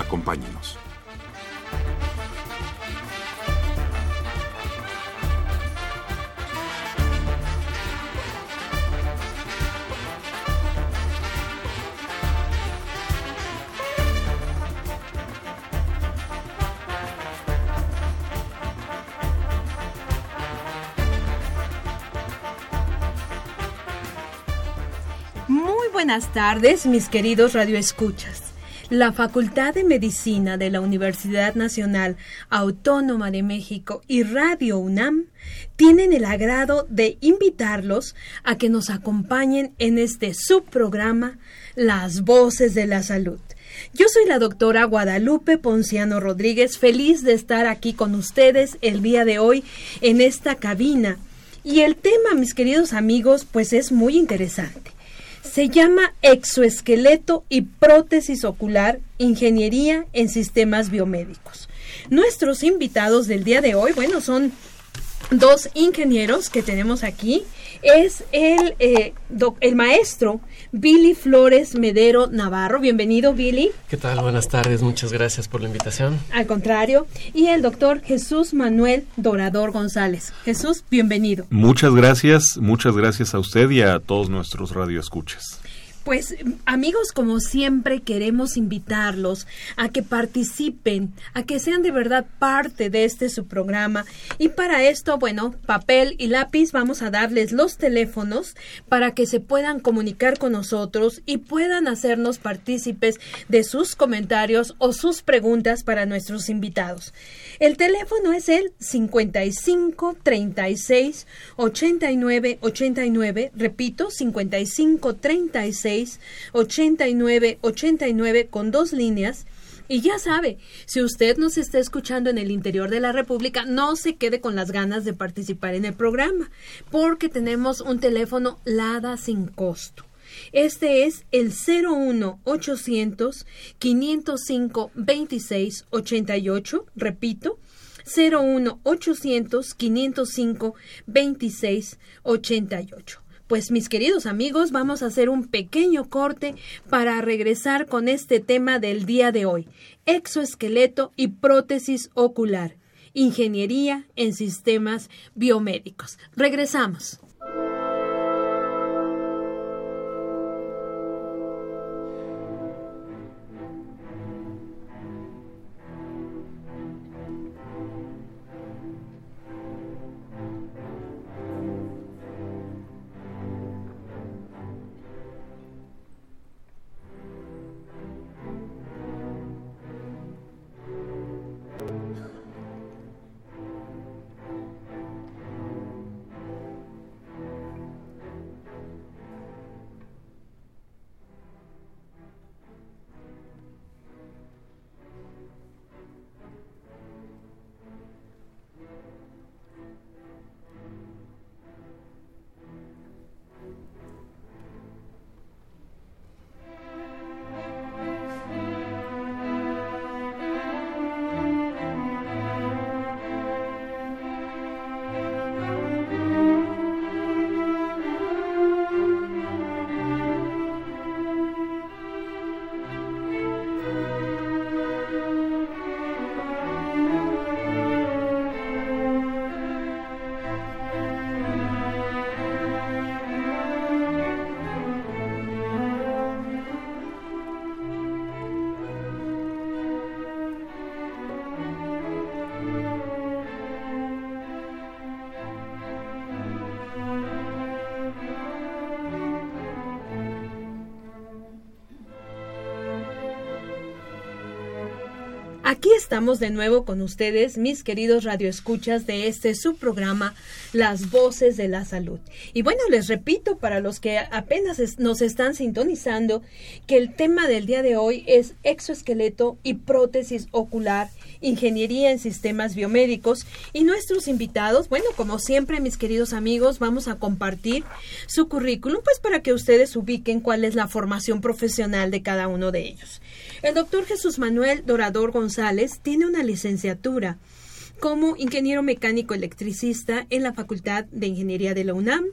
Acompáñenos. Muy buenas tardes, mis queridos radioescuchas. La Facultad de Medicina de la Universidad Nacional Autónoma de México y Radio UNAM tienen el agrado de invitarlos a que nos acompañen en este subprograma Las Voces de la Salud. Yo soy la doctora Guadalupe Ponciano Rodríguez, feliz de estar aquí con ustedes el día de hoy en esta cabina. Y el tema, mis queridos amigos, pues es muy interesante se llama exoesqueleto y prótesis ocular, ingeniería en sistemas biomédicos. Nuestros invitados del día de hoy, bueno, son dos ingenieros que tenemos aquí. Es el, eh, el maestro Billy Flores Medero Navarro. Bienvenido, Billy. ¿Qué tal? Buenas tardes. Muchas gracias por la invitación. Al contrario. Y el doctor Jesús Manuel Dorador González. Jesús, bienvenido. Muchas gracias. Muchas gracias a usted y a todos nuestros radioescuchas. Pues amigos, como siempre queremos invitarlos a que participen, a que sean de verdad parte de este su programa y para esto, bueno, papel y lápiz vamos a darles los teléfonos para que se puedan comunicar con nosotros y puedan hacernos partícipes de sus comentarios o sus preguntas para nuestros invitados. El teléfono es el 55 36 89 89, repito, 55 36 89 89 con dos líneas. Y ya sabe, si usted nos está escuchando en el interior de la República, no se quede con las ganas de participar en el programa, porque tenemos un teléfono LADA sin costo. Este es el 01 800 505 26 88, repito, 01 800 505 26 88. Pues mis queridos amigos, vamos a hacer un pequeño corte para regresar con este tema del día de hoy, exoesqueleto y prótesis ocular, ingeniería en sistemas biomédicos. Regresamos. Aquí estamos de nuevo con ustedes, mis queridos radioescuchas de este subprograma Las Voces de la Salud. Y bueno, les repito para los que apenas nos están sintonizando que el tema del día de hoy es exoesqueleto y prótesis ocular, ingeniería en sistemas biomédicos y nuestros invitados, bueno, como siempre mis queridos amigos, vamos a compartir su currículum pues para que ustedes ubiquen cuál es la formación profesional de cada uno de ellos. El doctor Jesús Manuel Dorador González tiene una licenciatura como ingeniero mecánico electricista en la Facultad de Ingeniería de la UNAM,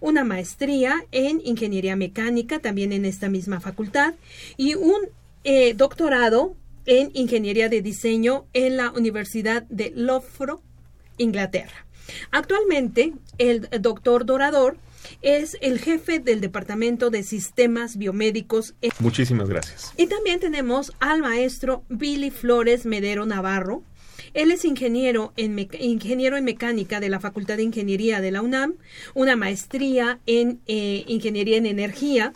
una maestría en ingeniería mecánica también en esta misma facultad y un eh, doctorado en ingeniería de diseño en la Universidad de Loughborough, Inglaterra. Actualmente, el doctor Dorador es el jefe del Departamento de Sistemas Biomédicos. Muchísimas gracias. Y también tenemos al maestro Billy Flores Medero Navarro. Él es ingeniero en, ingeniero en mecánica de la Facultad de Ingeniería de la UNAM, una maestría en eh, Ingeniería en Energía.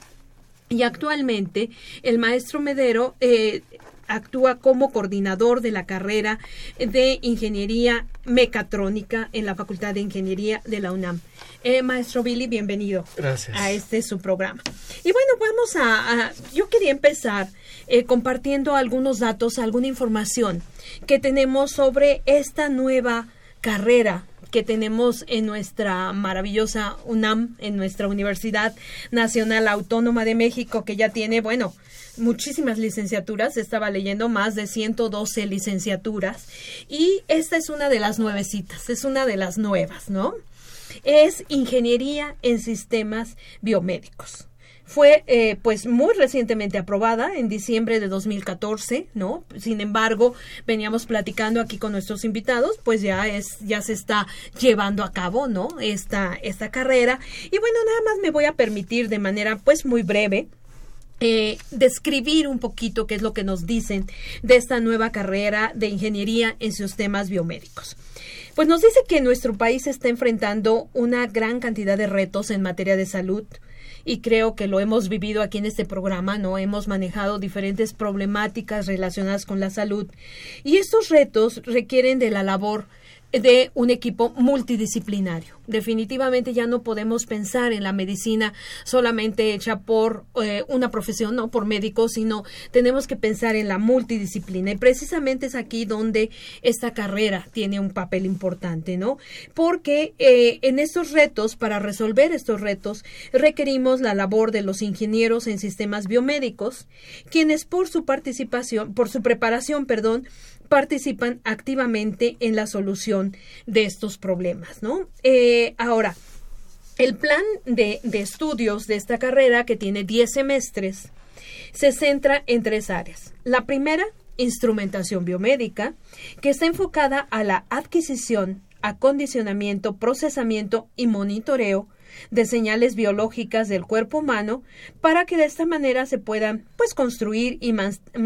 Y actualmente el maestro Medero eh, actúa como coordinador de la carrera de Ingeniería Mecatrónica en la Facultad de Ingeniería de la UNAM. Eh, maestro Billy, bienvenido Gracias. a este su programa. Y bueno, vamos a, yo quería empezar eh, compartiendo algunos datos, alguna información que tenemos sobre esta nueva carrera que tenemos en nuestra maravillosa UNAM, en nuestra Universidad Nacional Autónoma de México, que ya tiene, bueno, muchísimas licenciaturas, estaba leyendo más de 112 licenciaturas y esta es una de las nuevecitas, es una de las nuevas, ¿no? Es Ingeniería en Sistemas Biomédicos fue eh, pues muy recientemente aprobada en diciembre de 2014, ¿no? Sin embargo, veníamos platicando aquí con nuestros invitados, pues ya es ya se está llevando a cabo, ¿no? Esta esta carrera y bueno, nada más me voy a permitir de manera pues muy breve eh, describir un poquito qué es lo que nos dicen de esta nueva carrera de ingeniería en sistemas biomédicos. Pues nos dice que nuestro país está enfrentando una gran cantidad de retos en materia de salud y creo que lo hemos vivido aquí en este programa, ¿no? Hemos manejado diferentes problemáticas relacionadas con la salud y estos retos requieren de la labor de un equipo multidisciplinario. Definitivamente ya no podemos pensar en la medicina solamente hecha por eh, una profesión, no por médicos, sino tenemos que pensar en la multidisciplina. Y precisamente es aquí donde esta carrera tiene un papel importante, ¿no? Porque eh, en estos retos, para resolver estos retos, requerimos la labor de los ingenieros en sistemas biomédicos, quienes por su participación, por su preparación, perdón, participan activamente en la solución de estos problemas, ¿no? Eh, ahora, el plan de, estudios de esta carrera, que tiene 10 semestres, se centra en tres áreas. La primera, instrumentación biomédica, que está enfocada a la adquisición, acondicionamiento, procesamiento y monitoreo de señales biológicas del cuerpo humano para que de esta manera se puedan pues construir y,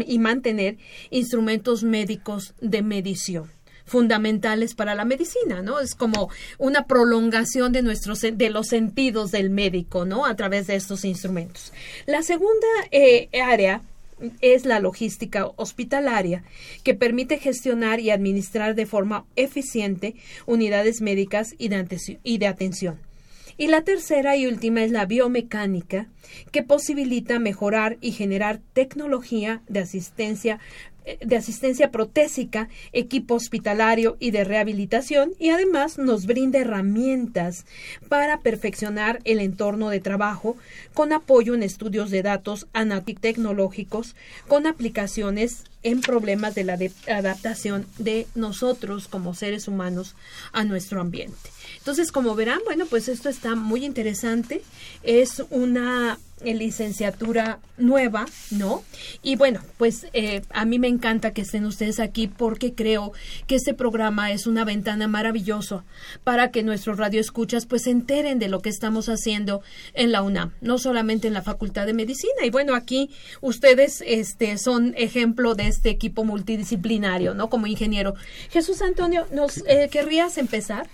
y mantener instrumentos médicos de medición fundamentales para la medicina, ¿no? Es como una prolongación de nuestros de los sentidos del médico, ¿no? A través de estos instrumentos. La segunda eh, área es la logística hospitalaria, que permite gestionar y administrar de forma eficiente unidades médicas y de atención. Y la tercera y última es la biomecánica, que posibilita mejorar y generar tecnología de asistencia de asistencia protésica, equipo hospitalario y de rehabilitación y además nos brinda herramientas para perfeccionar el entorno de trabajo con apoyo en estudios de datos tecnológicos con aplicaciones en problemas de la adaptación de nosotros como seres humanos a nuestro ambiente. Entonces, como verán, bueno, pues esto está muy interesante. Es una eh, licenciatura nueva, ¿no? Y bueno, pues eh, a mí me encanta que estén ustedes aquí porque creo que este programa es una ventana maravillosa para que nuestros radioescuchas pues se enteren de lo que estamos haciendo en la UNAM, no solamente en la Facultad de Medicina. Y bueno, aquí ustedes este, son ejemplo de este equipo multidisciplinario, ¿no? Como ingeniero. Jesús Antonio, ¿nos eh, querrías empezar?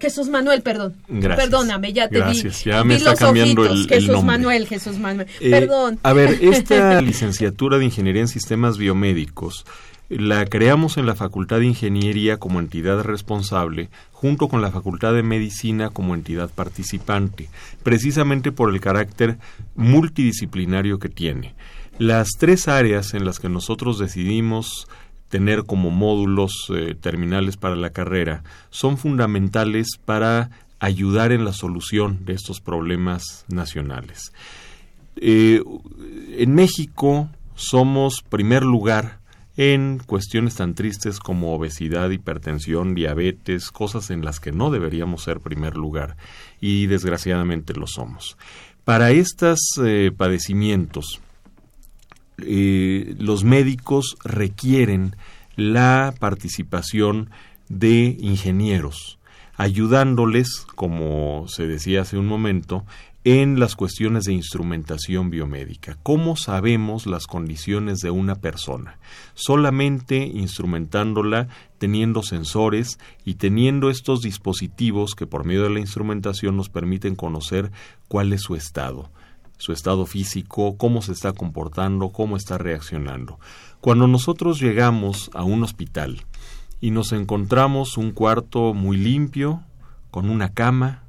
Jesús Manuel, perdón. Gracias. Perdóname, ya te Gracias. Ya me está los cambiando ojitos. el, el Jesús nombre. Manuel, Jesús Manuel. Eh, perdón. A ver, esta licenciatura de Ingeniería en Sistemas Biomédicos La creamos en la Facultad de Ingeniería como entidad responsable, junto con la Facultad de Medicina como entidad participante, precisamente por el carácter multidisciplinario que tiene. Las tres áreas en las que nosotros decidimos tener como módulos eh, terminales para la carrera son fundamentales para ayudar en la solución de estos problemas nacionales. Eh, en México somos primer lugar en cuestiones tan tristes como obesidad, hipertensión, diabetes, cosas en las que no deberíamos ser primer lugar y desgraciadamente lo somos. Para estos eh, padecimientos los médicos requieren la participación de ingenieros, ayudándoles, como se decía hace un momento, en las cuestiones de instrumentación biomédica. ¿Cómo sabemos las condiciones de una persona? Solamente instrumentándola, teniendo sensores y teniendo estos dispositivos que por medio de la instrumentación nos permiten conocer cuál es su estado su estado físico, cómo se está comportando, cómo está reaccionando. Cuando nosotros llegamos a un hospital y nos encontramos un cuarto muy limpio, con una cama,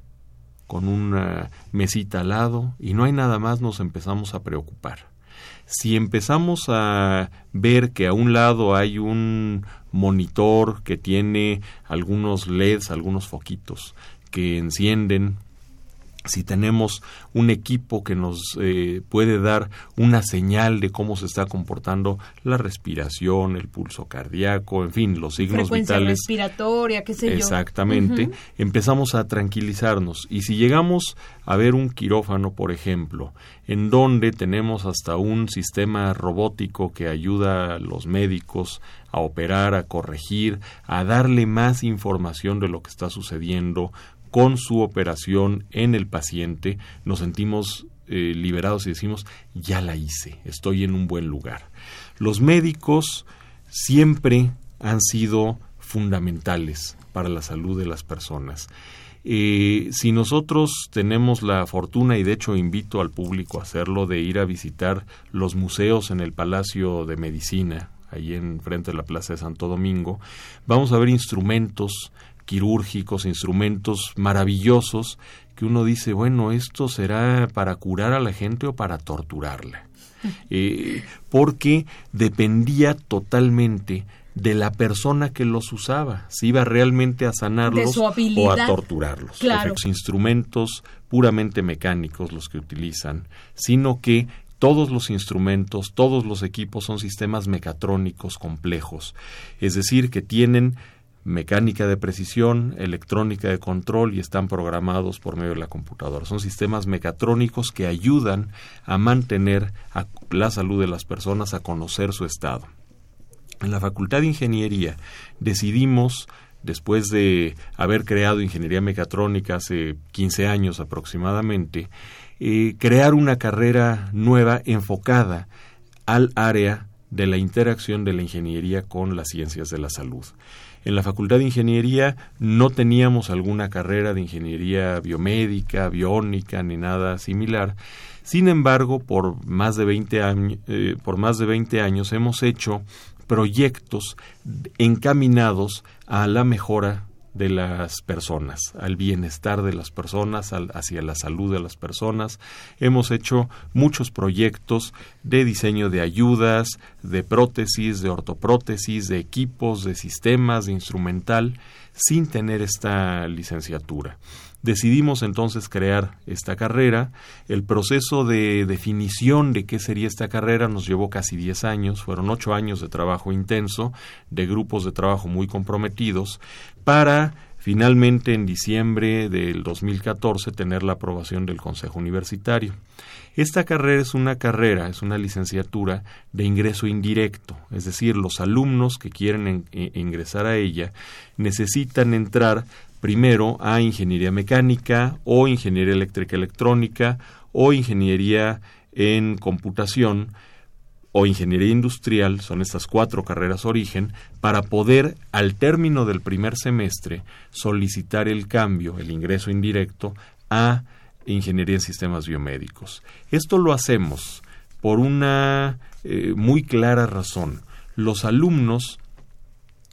con una mesita al lado y no hay nada más, nos empezamos a preocupar. Si empezamos a ver que a un lado hay un monitor que tiene algunos LEDs, algunos foquitos que encienden si tenemos un equipo que nos eh, puede dar una señal de cómo se está comportando la respiración, el pulso cardíaco, en fin, los signos Frecuencia vitales. respiratoria, qué sé yo. Exactamente. Empezamos a tranquilizarnos. Y si llegamos a ver un quirófano, por ejemplo, en donde tenemos hasta un sistema robótico que ayuda a los médicos a operar, a corregir, a darle más información de lo que está sucediendo, con su operación en el paciente, nos sentimos eh, liberados y decimos, ya la hice, estoy en un buen lugar. Los médicos siempre han sido fundamentales para la salud de las personas. Eh, si nosotros tenemos la fortuna, y de hecho invito al público a hacerlo, de ir a visitar los museos en el Palacio de Medicina, ahí en frente de la Plaza de Santo Domingo, vamos a ver instrumentos quirúrgicos, instrumentos maravillosos, que uno dice, bueno, esto será para curar a la gente o para torturarla. Eh, porque dependía totalmente de la persona que los usaba, si iba realmente a sanarlos o a torturarlos. Claro. instrumentos puramente mecánicos los que utilizan, sino que todos los instrumentos, todos los equipos son sistemas mecatrónicos complejos, es decir, que tienen mecánica de precisión, electrónica de control y están programados por medio de la computadora. Son sistemas mecatrónicos que ayudan a mantener la salud de las personas, a conocer su estado. En la Facultad de Ingeniería decidimos, después de haber creado ingeniería mecatrónica hace 15 años aproximadamente, eh, crear una carrera nueva enfocada al área de la interacción de la ingeniería con las ciencias de la salud. En la Facultad de Ingeniería no teníamos alguna carrera de ingeniería biomédica, biónica ni nada similar. Sin embargo, por más de 20 años, eh, por más de 20 años hemos hecho proyectos encaminados a la mejora de las personas, al bienestar de las personas, hacia la salud de las personas. Hemos hecho muchos proyectos de diseño de ayudas, de prótesis, de ortoprótesis, de equipos, de sistemas, de instrumental, sin tener esta licenciatura. Decidimos entonces crear esta carrera. El proceso de definición de qué sería esta carrera nos llevó casi 10 años, fueron 8 años de trabajo intenso, de grupos de trabajo muy comprometidos, para finalmente en diciembre del 2014 tener la aprobación del Consejo Universitario. Esta carrera es una carrera, es una licenciatura de ingreso indirecto, es decir, los alumnos que quieren ingresar a ella necesitan entrar primero a ingeniería mecánica o ingeniería eléctrica electrónica o ingeniería en computación o ingeniería industrial, son estas cuatro carreras origen, para poder al término del primer semestre solicitar el cambio, el ingreso indirecto a ingeniería en sistemas biomédicos. Esto lo hacemos por una eh, muy clara razón. los alumnos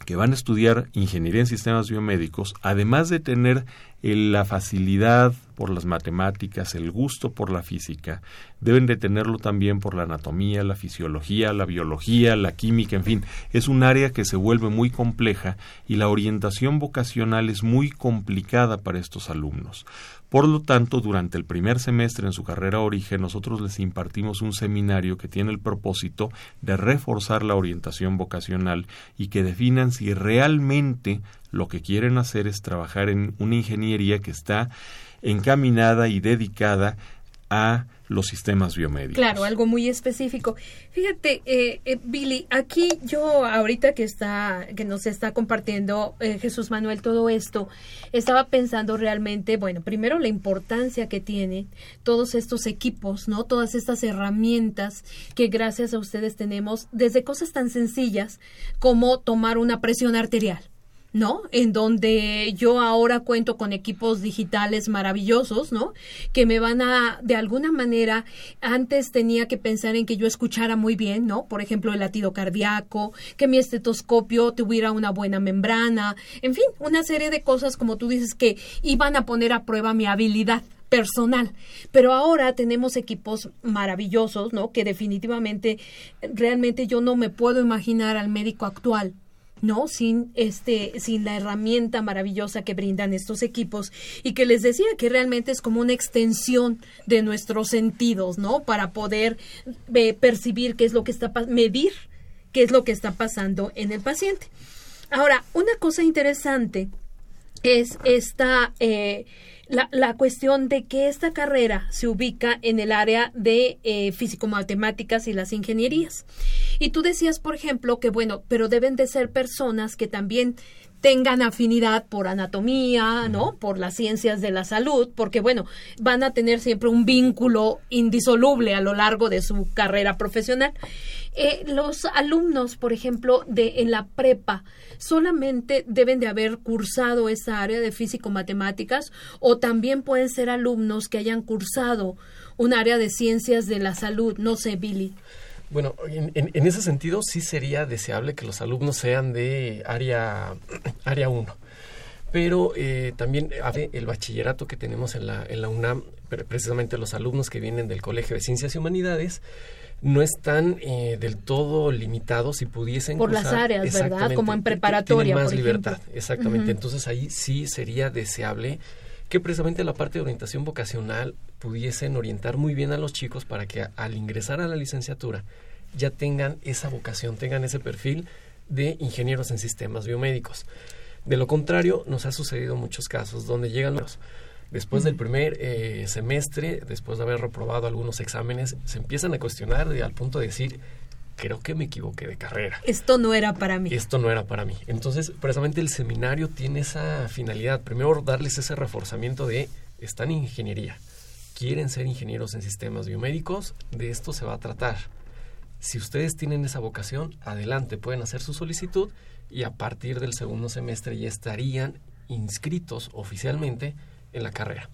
que van a estudiar ingeniería en sistemas biomédicos, además de tener la facilidad por las matemáticas, el gusto por la física, deben de tenerlo también por la anatomía, la fisiología, la biología, la química, en fin, es un área que se vuelve muy compleja y la orientación vocacional es muy complicada para estos alumnos. Por lo tanto, durante el primer semestre en su carrera origen, nosotros les impartimos un seminario que tiene el propósito de reforzar la orientación vocacional y que definan si realmente lo que quieren hacer es trabajar en una ingeniería que está encaminada y dedicada a los sistemas biomédicos. Claro, algo muy específico. Fíjate, eh, eh, Billy, aquí yo ahorita que está, que nos está compartiendo eh, Jesús Manuel todo esto, estaba pensando realmente, bueno, primero la importancia que tienen todos estos equipos, ¿no? Todas estas herramientas que gracias a ustedes tenemos, desde cosas tan sencillas como tomar una presión arterial. ¿No? En donde yo ahora cuento con equipos digitales maravillosos, ¿no? Que me van a, de alguna manera, antes tenía que pensar en que yo escuchara muy bien, ¿no? Por ejemplo, el latido cardíaco, que mi estetoscopio tuviera una buena membrana, en fin, una serie de cosas, como tú dices, que iban a poner a prueba mi habilidad personal. Pero ahora tenemos equipos maravillosos, ¿no? Que definitivamente, realmente yo no me puedo imaginar al médico actual ¿no? Sin este, sin la herramienta maravillosa que brindan estos equipos y que les decía que realmente es como una extensión de nuestros sentidos, ¿no? Para poder eh, percibir qué es lo que está medir qué es lo que está pasando en el paciente. Ahora, una cosa interesante es esta eh, la, la, cuestión de que esta carrera se ubica en el área de eh, físico-matemáticas y las ingenierías. Y tú decías, por ejemplo, que bueno, pero deben de ser personas que también tengan afinidad por anatomía, ¿no? Por las ciencias de la salud, porque bueno, van a tener siempre un vínculo indisoluble a lo largo de su carrera profesional. Eh, los alumnos, por ejemplo, de en la prepa, solamente deben de haber cursado esa área de físico-matemáticas o también pueden ser alumnos que hayan cursado un área de ciencias de la salud, no sé, Billy. Bueno, en, ese sentido sí sería deseable que los alumnos sean de área, área 1. Pero eh, también el bachillerato que tenemos en la, en la UNAM, precisamente los alumnos que vienen del Colegio de Ciencias y Humanidades, no están eh, del todo limitados y pudiesen por las áreas, ¿verdad? Como en preparatoria, más libertad, exactamente. Entonces ahí sí sería deseable que precisamente la parte de orientación vocacional pudiesen orientar muy bien a los chicos para que al ingresar a la licenciatura ya tengan esa vocación, tengan ese perfil de ingenieros en sistemas biomédicos. De lo contrario, nos ha sucedido muchos casos donde llegan los después del primer eh, semestre, después de haber reprobado algunos exámenes, se empiezan a cuestionar al punto de decir, creo que me equivoqué de carrera. Esto no era para mí. Esto no era para mí. Entonces, precisamente el seminario tiene esa finalidad. Primero, darles ese reforzamiento de, están en ingeniería, quieren ser ingenieros en sistemas biomédicos, de esto se va a tratar. Si ustedes tienen esa vocación, adelante, pueden hacer su solicitud y a partir del segundo semestre ya estarían inscritos oficialmente en la carrera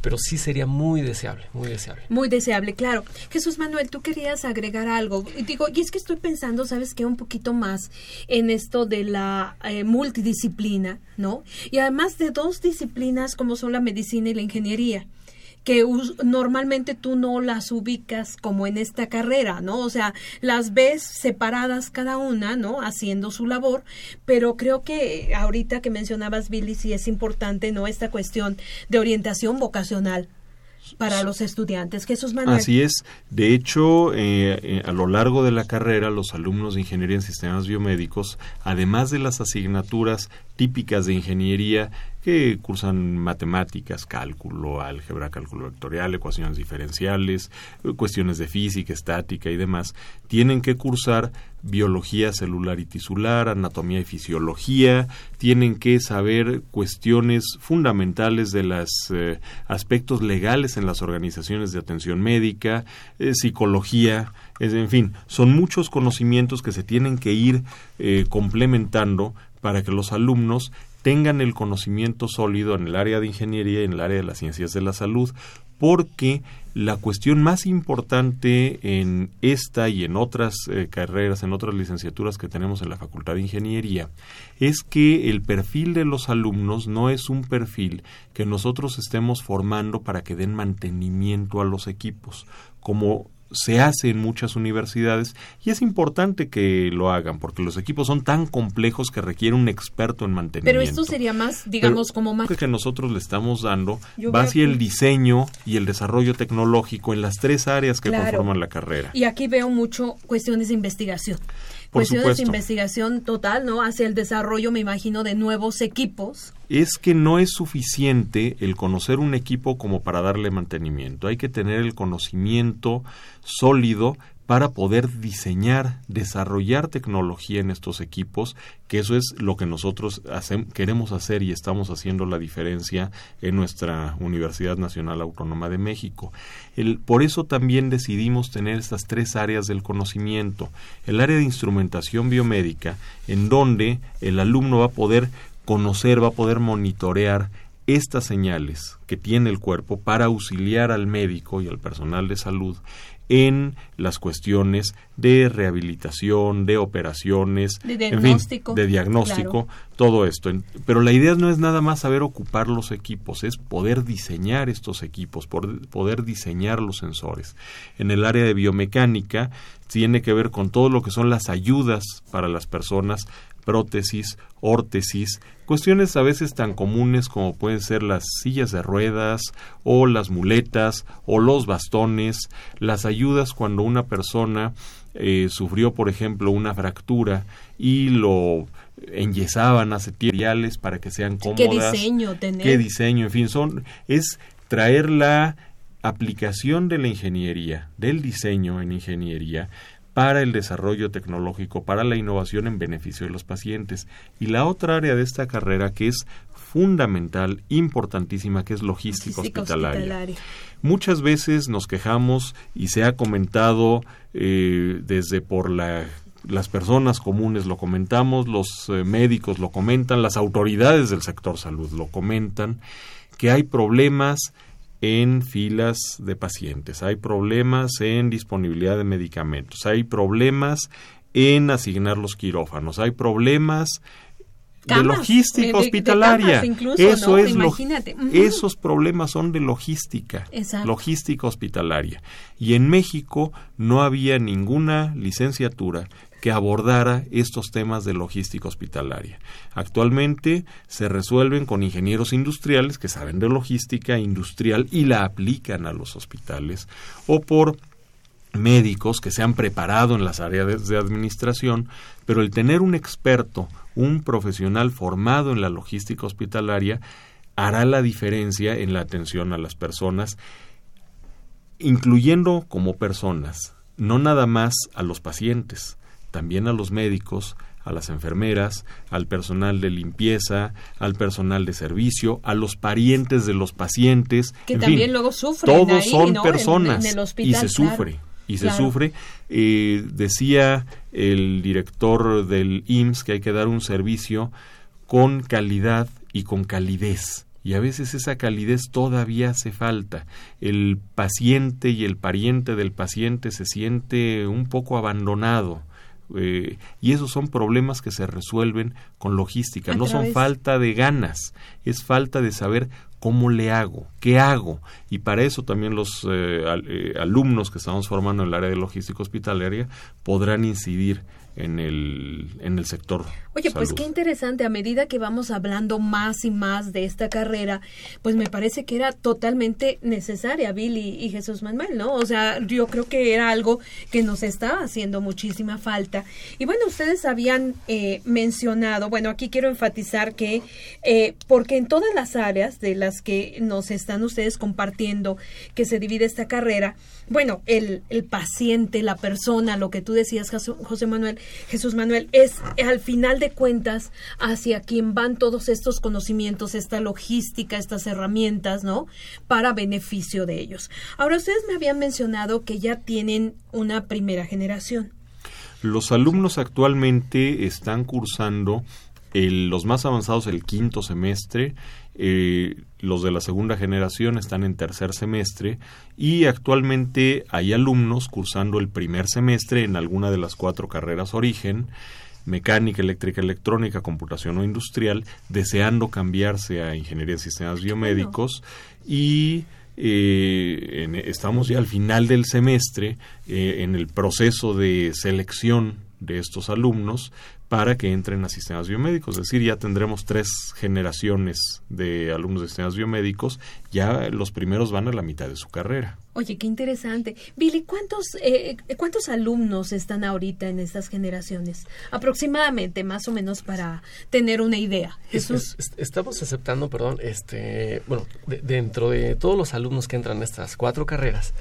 pero sí sería muy deseable, muy deseable. Muy deseable, claro. Jesús Manuel, tú querías agregar algo. Digo, y es que estoy pensando, ¿sabes qué? Un poquito más en esto de la eh, multidisciplina, ¿no? Y además de dos disciplinas como son la medicina y la ingeniería que normalmente tú no las ubicas como en esta carrera, ¿no? O sea, las ves separadas cada una, ¿no? Haciendo su labor, pero creo que ahorita que mencionabas, Billy, sí es importante, ¿no? Esta cuestión de orientación vocacional para los estudiantes. Jesús Manuel. Así es. De hecho, eh, eh, a lo largo de la carrera, los alumnos de Ingeniería en Sistemas Biomédicos, además de las asignaturas típicas de ingeniería que cursan matemáticas, cálculo, álgebra, cálculo vectorial, ecuaciones diferenciales, cuestiones de física, estática y demás, tienen que cursar biología celular y tisular, anatomía y fisiología, tienen que saber cuestiones fundamentales de los eh, aspectos legales en las organizaciones de atención médica, eh, psicología, en fin, son muchos conocimientos que se tienen que ir eh, complementando para que los alumnos tengan el conocimiento sólido en el área de ingeniería y en el área de las ciencias de la salud, porque la cuestión más importante en esta y en otras eh, carreras, en otras licenciaturas que tenemos en la Facultad de Ingeniería, es que el perfil de los alumnos no es un perfil que nosotros estemos formando para que den mantenimiento a los equipos, como se hace en muchas universidades y es importante que lo hagan porque los equipos son tan complejos que requiere un experto en mantenimiento. Pero esto sería más, digamos, como más... que nosotros le estamos dando va hacia el diseño y el desarrollo tecnológico en las tres áreas que conforman la carrera. Y aquí veo mucho cuestiones de investigación. Cuestiones de investigación total, ¿no? Hacia el desarrollo, me imagino, de nuevos equipos es que no es suficiente el conocer un equipo como para darle mantenimiento. Hay que tener el conocimiento sólido para poder diseñar, desarrollar tecnología en estos equipos, que eso es lo que nosotros queremos hacer y estamos haciendo la diferencia en nuestra Universidad Nacional Autónoma de México. por eso también decidimos tener estas tres áreas del conocimiento. El área de instrumentación biomédica, en donde el alumno va a poder conocer, va a poder monitorear estas señales que tiene el cuerpo para auxiliar al médico y al personal de salud en las cuestiones de rehabilitación, de operaciones, de diagnóstico, de diagnóstico todo esto. Pero la idea no es nada más saber ocupar los equipos, es poder diseñar estos equipos, poder diseñar los sensores. En el área de biomecánica tiene que ver con todo lo que son las ayudas para las personas prótesis, órtesis, cuestiones a veces tan comunes como pueden ser las sillas de ruedas o las muletas o los bastones, las ayudas cuando una persona eh, sufrió, por ejemplo, una fractura y lo enyesaban a materiales para que sean cómodas. ¿Qué diseño tener? ¿Qué diseño? En fin, son, es traer la aplicación de la ingeniería, del diseño en ingeniería, para el desarrollo tecnológico, para la innovación en beneficio de los pacientes. Y la otra área de esta carrera que es fundamental, importantísima, que es logística, hospitalaria. Muchas veces nos quejamos y se ha comentado eh, desde por la las personas comunes lo comentamos, los eh, médicos lo comentan, las autoridades del sector salud lo comentan, que hay problemas en filas de pacientes, hay problemas en disponibilidad de medicamentos, hay problemas en asignar los quirófanos, hay problemas de logística hospitalaria. Eso es esos problemas son de logística, logística hospitalaria. Y en México no había ninguna licenciatura que abordara estos temas de logística hospitalaria. Actualmente se resuelven con ingenieros industriales que saben de logística industrial y la aplican a los hospitales o por médicos que se han preparado en las áreas de administración, pero el tener un experto, un profesional formado en la logística hospitalaria, hará la diferencia en la atención a las personas, incluyendo como personas, no nada más a los pacientes, también a los médicos, a las enfermeras, al personal de limpieza, al personal de servicio, a los parientes de los pacientes. Que también luego sufren. Todos son personas y se sufre. Y se sufre. Eh, decía el director del IMSS que hay que dar un servicio con calidad y con calidez. Y a veces esa calidez todavía hace falta. El paciente y el pariente del paciente se siente un poco abandonado eh, y esos son problemas que se resuelven con logística, no son falta de ganas, es falta de saber cómo le hago, qué hago. Y para eso también los eh, eh, alumnos que estamos formando en el área de logística hospitalaria podrán incidir en el, en el sector. Oye, pues qué interesante, a medida que vamos hablando más y más de esta carrera, pues me parece que era totalmente necesaria, Billy y Jesús Manuel, ¿no? O sea, yo creo que era algo que nos estaba haciendo muchísima falta. Y bueno, ustedes habían eh, mencionado, bueno, aquí quiero enfatizar que, eh, porque en todas las áreas de las que nos están ustedes compartiendo que se divide esta carrera, bueno, el, el paciente, la persona, lo que tú decías, José Manuel, Jesús Manuel, es al final de cuentas hacia quien van todos estos conocimientos, esta logística, estas herramientas, ¿no? Para beneficio de ellos. Ahora, ustedes me habían mencionado que ya tienen una primera generación. Los alumnos actualmente están cursando los más avanzados el quinto semestre eh, los de la segunda generación están en tercer semestre y actualmente hay alumnos cursando el primer semestre en alguna de las cuatro carreras origen mecánica, eléctrica, electrónica, computación o industrial, deseando cambiarse a ingeniería de sistemas biomédicos y eh, estamos ya al final del semestre eh, en el proceso de selección de estos alumnos para que entren a sistemas biomédicos. Es decir, ya tendremos tres generaciones de alumnos de sistemas biomédicos, ya los primeros van a la mitad de su carrera. Oye, qué interesante. Billy, ¿cuántos, eh, ¿cuántos alumnos están ahorita en estas generaciones? Aproximadamente, más o menos, para tener una idea. Jesús. estamos aceptando, perdón, este, bueno, dentro de todos los alumnos que entran en estas cuatro carreras,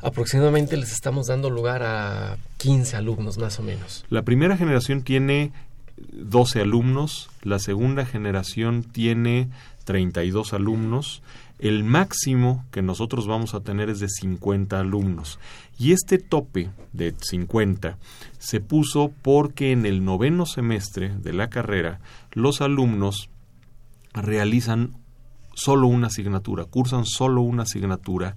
aproximadamente les estamos dando lugar a 15 alumnos más o menos. La primera generación tiene 12 alumnos, la segunda generación tiene 32 alumnos, el máximo que nosotros vamos a tener es de 50 alumnos. Y este tope de 50 se puso porque en el noveno semestre de la carrera los alumnos realizan solo una asignatura, cursan solo una asignatura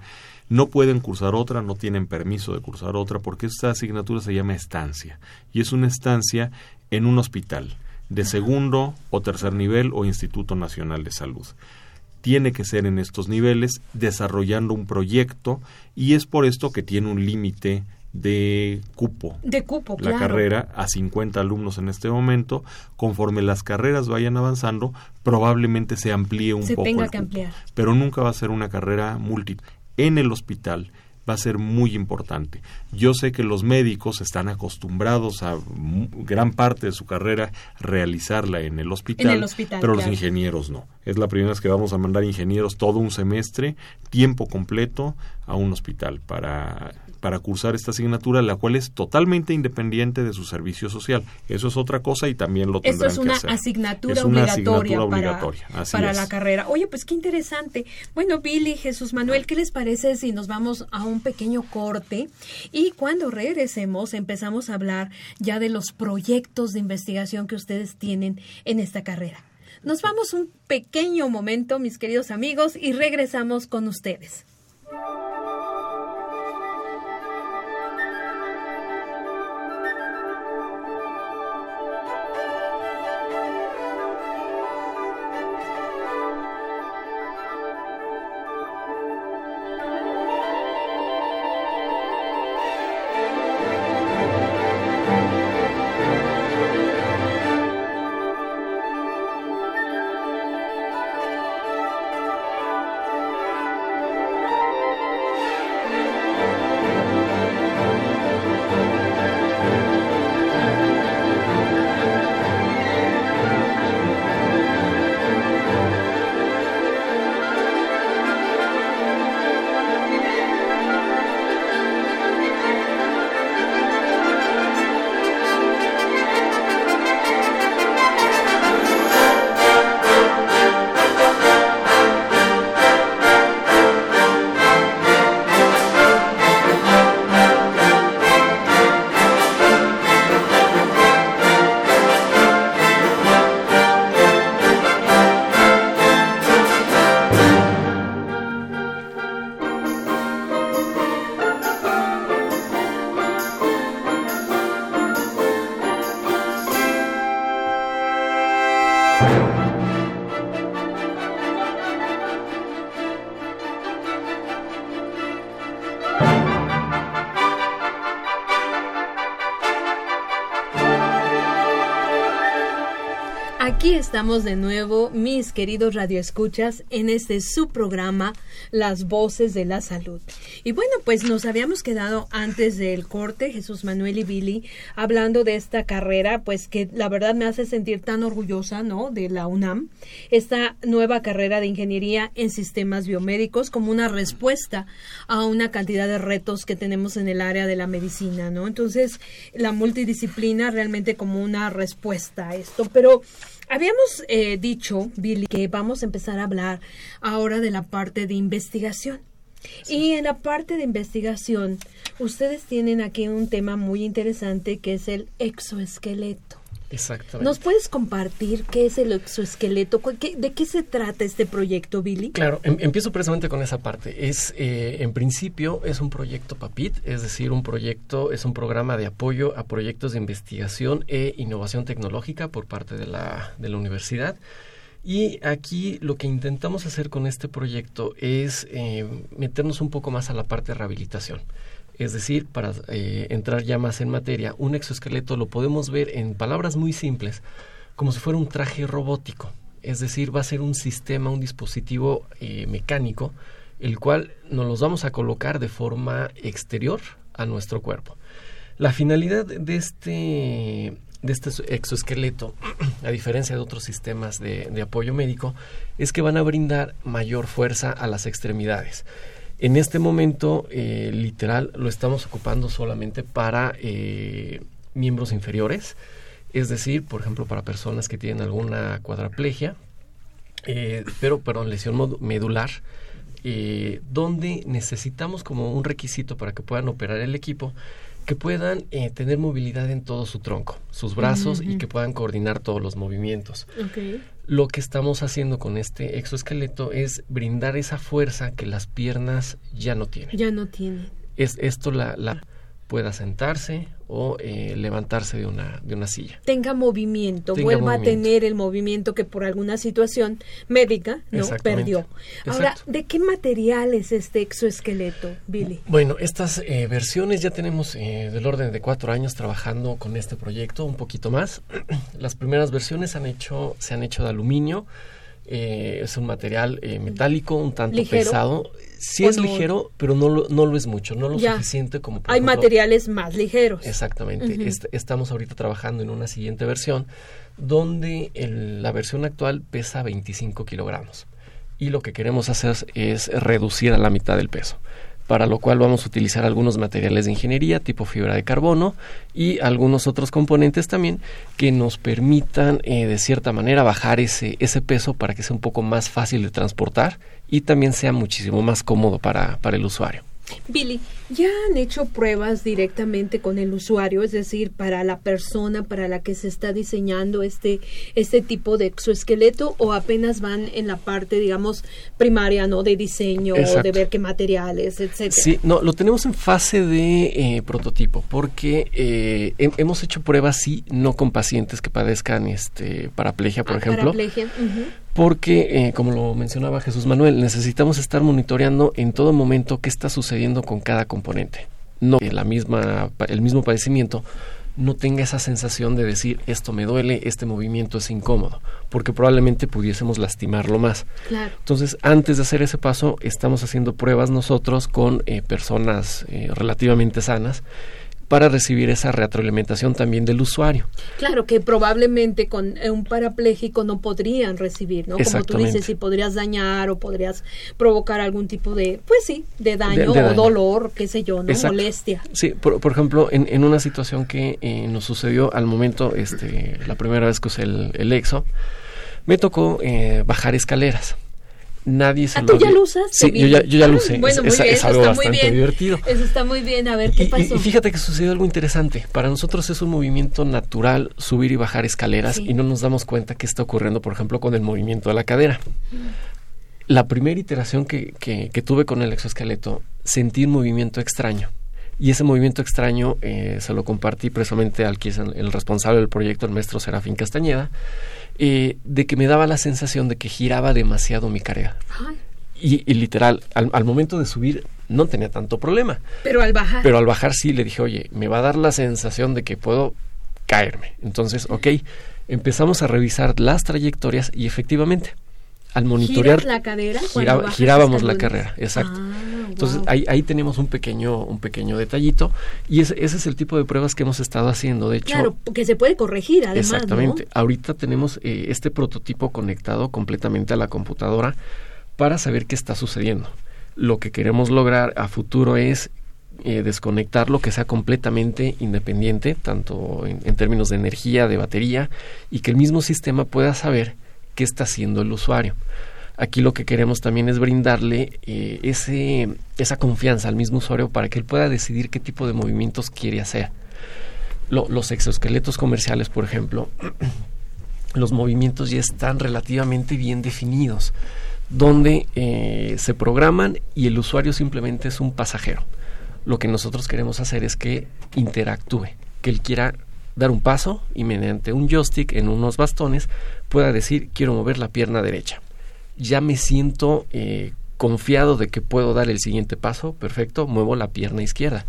no pueden cursar otra, no tienen permiso de cursar otra, porque esta asignatura se llama estancia y es una estancia en un hospital de segundo o tercer nivel o Instituto Nacional de Salud. Tiene que ser en estos niveles desarrollando un proyecto y es por esto que tiene un límite de cupo. De cupo, La carrera a 50 alumnos en este momento. Conforme las carreras vayan avanzando, probablemente se amplíe un se poco. Tenga que ampliar. Pero nunca va a ser una carrera múltiple en el hospital va a ser muy importante. Yo sé que los médicos están acostumbrados a gran parte de su carrera realizarla en el hospital, pero los ingenieros no. Es la primera vez que vamos a mandar ingenieros todo un semestre, tiempo completo, a un hospital para para cursar esta asignatura, la cual es totalmente independiente de su servicio social. Eso es otra cosa y también lo tendrán Eso es una Asignatura obligatoria para, la carrera. Oye, pues qué interesante. Bueno, Billy, Jesús Manuel, ¿qué les parece si nos vamos a un pequeño corte y cuando regresemos empezamos a hablar ya de los proyectos de investigación que ustedes tienen en esta carrera? Nos vamos un pequeño momento, mis queridos amigos, y regresamos con ustedes. Estamos de nuevo, mis queridos radioescuchas, en este su programa Las Voces de la Salud. Y bueno, pues nos habíamos quedado antes del corte, Jesús Manuel y Billy, hablando de esta carrera, pues que la verdad me hace sentir tan orgullosa, ¿no? De la UNAM, esta nueva carrera de ingeniería en sistemas biomédicos como una respuesta a una cantidad de retos que tenemos en el área de la medicina, ¿no? Entonces, la multidisciplina realmente como una respuesta a esto, pero Habíamos eh, dicho, Billy, que vamos a empezar a hablar ahora de la parte de investigación. Y en la parte de investigación, ustedes tienen aquí un tema muy interesante que es el exoesqueleto. Exactamente. ¿Nos puedes compartir qué es el exoesqueleto? ¿De qué se trata este proyecto, Billy? Claro, em, empiezo precisamente con esa parte. Es, eh, en principio, es un proyecto PAPIT, es decir, un proyecto, es un programa de apoyo a proyectos de investigación e innovación tecnológica por parte de la, de la universidad. Y aquí lo que intentamos hacer con este proyecto es eh, meternos un poco más a la parte de rehabilitación. Es decir, para eh, entrar ya más en materia, un exoesqueleto lo podemos ver en palabras muy simples, como si fuera un traje robótico. Es decir, va a ser un sistema, un dispositivo eh, mecánico, el cual nos los vamos a colocar de forma exterior a nuestro cuerpo. La finalidad de este, de este exoesqueleto, a diferencia de otros sistemas de, de apoyo médico, es que van a brindar mayor fuerza a las extremidades. En este momento, eh, literal, lo estamos ocupando solamente para eh, miembros inferiores, es decir, por ejemplo, para personas que tienen alguna cuadraplegia, eh, pero, perdón, lesión medular, donde necesitamos como un requisito para que puedan operar el equipo, que puedan tener movilidad en todo su tronco, sus brazos y que puedan coordinar todos los movimientos. Lo que estamos haciendo con este exoesqueleto es brindar esa fuerza que las piernas ya no tienen. Ya no tienen. Es esto la, la pueda sentarse o eh, levantarse de una, de una silla. Tenga movimiento, vuelva a tener el movimiento que por alguna situación médica no perdió. Ahora, ¿de qué material es este exoesqueleto, Billy? Bueno, estas eh, versiones ya tenemos eh, del orden de cuatro años trabajando con este proyecto, un poquito más. Las primeras versiones han hecho, se han hecho de aluminio, eh, es un material eh, metálico, un tanto pesado. Sí es ligero, pero no lo, no lo es mucho, no lo suficiente como... Hay materiales más ligeros. Exactamente. estamos ahorita trabajando en una siguiente versión donde la versión actual pesa 25 kilogramos. Y lo que queremos hacer es reducir a la mitad del peso para lo cual vamos a utilizar algunos materiales de ingeniería tipo fibra de carbono y algunos otros componentes también que nos permitan eh, de cierta manera bajar ese, ese peso para que sea un poco más fácil de transportar y también sea muchísimo más cómodo para, para el usuario. Billy, ¿ya han hecho pruebas directamente con el usuario, es decir, para la persona para la que se está diseñando este, este tipo de exoesqueleto o apenas van en la parte, digamos, primaria, ¿no? De diseño, de ver qué materiales, etcétera? Sí, no, lo tenemos en fase de eh, prototipo porque eh, hemos hecho pruebas, sí, no con pacientes que padezcan este, paraplegia, por ah, ejemplo. Paraplegia porque, eh, como lo mencionaba Jesús Manuel, necesitamos estar monitoreando en todo momento qué está sucediendo con cada componente. No que la misma, el mismo padecimiento no tenga esa sensación de decir esto me duele, este movimiento es incómodo, porque probablemente pudiésemos lastimarlo más. Entonces, antes de hacer ese paso, estamos haciendo pruebas nosotros con eh, personas eh, relativamente sanas para recibir esa retroalimentación también del usuario. Claro, que probablemente con un parapléjico no podrían recibir, ¿no? Como tú dices, si podrías dañar o podrías provocar algún tipo de, pues sí, de daño o dolor, qué sé yo, ¿no? Molestia. Sí, por, ejemplo, en, en, una situación que eh, nos sucedió al momento, este, la primera vez que usé el, el EXO, me tocó eh, bajar escaleras nadie se ¿Ah, ¿Tú ya lo usas? Sí, yo ya, yo ya lo usé. Bueno, es, muy bien, algo bastante divertido. Eso está muy bien. A ver, ¿qué pasó? Y, fíjate que sucedió algo interesante. Para nosotros es un movimiento natural subir y bajar escaleras y no nos damos cuenta que está ocurriendo, por ejemplo, con el movimiento de la cadera. La primera iteración que, que, que tuve con el exoesqueleto, sentí un movimiento extraño. Y ese movimiento extraño eh, se lo compartí precisamente al que es el responsable del proyecto, el maestro Serafín Castañeda eh, de que me daba la sensación de que giraba demasiado mi carga. Y, literal, al, momento de subir no tenía tanto problema. Pero al bajar. Pero al bajar sí le dije, oye, me va a dar la sensación de que puedo caerme. Entonces, ok, empezamos a revisar las trayectorias y efectivamente al monitorear la cadera girábamos la carrera exacto ah, entonces ahí, ahí tenemos un pequeño un pequeño detallito. Y ese, ese es el tipo de pruebas que hemos estado haciendo. De hecho claro porque se puede corregir además exactamente. Ahorita tenemos eh, este prototipo conectado completamente a la computadora para saber qué está sucediendo. Lo que queremos lograr a futuro es eh, desconectarlo que sea completamente independiente tanto en, en términos de energía de batería y que el mismo sistema pueda saber qué está haciendo el usuario. Aquí lo que queremos también es brindarle eh, ese, esa confianza al mismo usuario para que él pueda decidir qué tipo de movimientos quiere hacer. los exoesqueletos comerciales, por ejemplo, los movimientos ya están relativamente bien definidos, donde eh, se programan y el usuario simplemente es un pasajero. Lo que nosotros queremos hacer es que interactúe, que él quiera dar un paso y mediante un joystick en unos bastones pueda decir quiero mover la pierna derecha. Ya me siento eh, confiado de que puedo dar el siguiente paso, perfecto, muevo la pierna izquierda.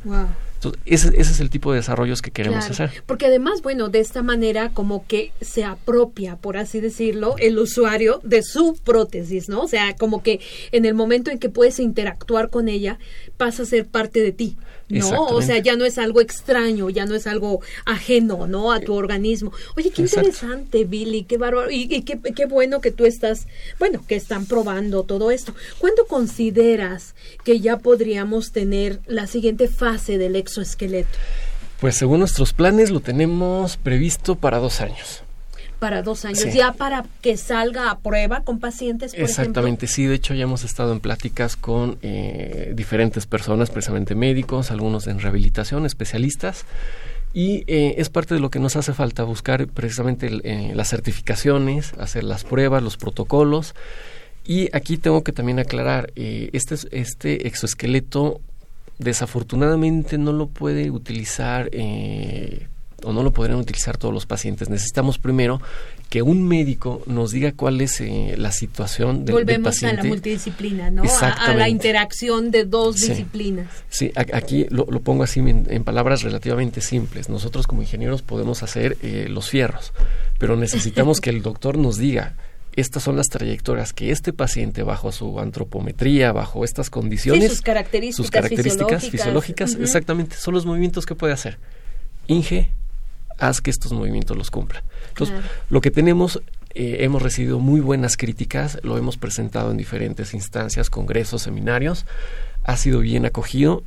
Entonces, ese, es el tipo de desarrollos que queremos hacer. Porque además, bueno, de esta manera como que se apropia, por así decirlo, el usuario de su prótesis, ¿no? O sea, como que en el momento en que puedes interactuar con ella, pasa a ser parte de ti. ¿no? O sea, ya no es algo extraño, ya no es algo ajeno, ¿no? A tu organismo. Oye, qué interesante, Billy, qué bárbaro. Y, qué, qué, bueno que tú estás, bueno, que están probando todo esto. ¿Cuándo consideras que ya podríamos tener la siguiente fase del exoesqueleto? Pues según nuestros planes lo tenemos previsto para dos años. Para dos años, ya para que salga a prueba con pacientes, por Exactamente, sí, de hecho ya hemos estado en pláticas con eh, diferentes personas, precisamente médicos, algunos en rehabilitación, especialistas, y eh, es parte de lo que nos hace falta, buscar precisamente eh, las certificaciones, hacer las pruebas, los protocolos, y aquí tengo que también aclarar, este, este exoesqueleto desafortunadamente no lo puede utilizar o no lo podrían utilizar todos los pacientes. Necesitamos primero que un médico nos diga cuál es eh, la situación del, Volvemos a la multidisciplina, ¿no? A, la interacción de dos disciplinas. Sí, aquí lo, pongo así en, palabras relativamente simples. Nosotros como ingenieros podemos hacer eh, los fierros, pero necesitamos que el doctor nos diga estas son las trayectorias que este paciente bajo su antropometría, bajo estas condiciones, sus características, sus características fisiológicas, exactamente, son los movimientos que puede hacer. Inge, haz que estos movimientos los cumpla. Entonces, lo que tenemos, eh, hemos recibido muy buenas críticas, lo hemos presentado en diferentes instancias, congresos, seminarios, ha sido bien acogido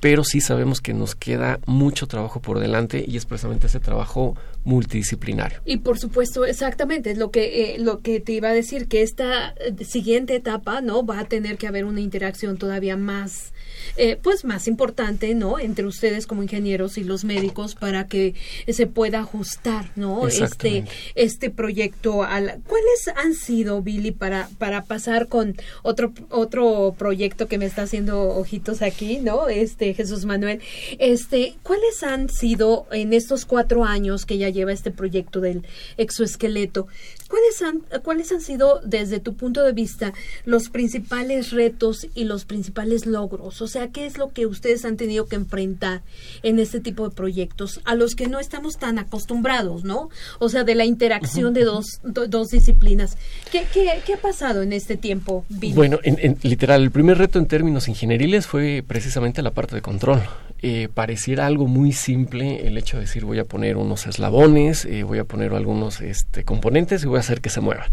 pero sí sabemos que nos queda mucho trabajo por delante y es precisamente ese trabajo multidisciplinario. Y por supuesto, exactamente, es lo que eh, lo que te iba a decir que esta eh, siguiente etapa, ¿no? Va a tener que haber una interacción todavía más eh, pues más importante, ¿no? Entre ustedes como ingenieros y los médicos para que se pueda ajustar, ¿no? Este este proyecto al ¿Cuáles han sido Billy para para pasar con otro otro proyecto que me está haciendo ojitos aquí, ¿no? Este Jesús Manuel. Este, ¿cuáles han sido en estos cuatro años que ya lleva este proyecto del exoesqueleto? ¿Cuáles han, ¿Cuáles han sido, desde tu punto de vista, los principales retos y los principales logros? O sea, ¿qué es lo que ustedes han tenido que enfrentar en este tipo de proyectos a los que no estamos tan acostumbrados, ¿no? O sea, de la interacción de dos, dos disciplinas. ¿Qué, ¿Qué, ha pasado en este tiempo, Bueno, en, literal, el primer reto en términos ingenieriles fue precisamente la parte de control. Eh, pareciera algo muy simple el hecho de decir voy a poner unos eslabones, eh, voy a poner algunos este, componentes y voy a hacer que se muevan.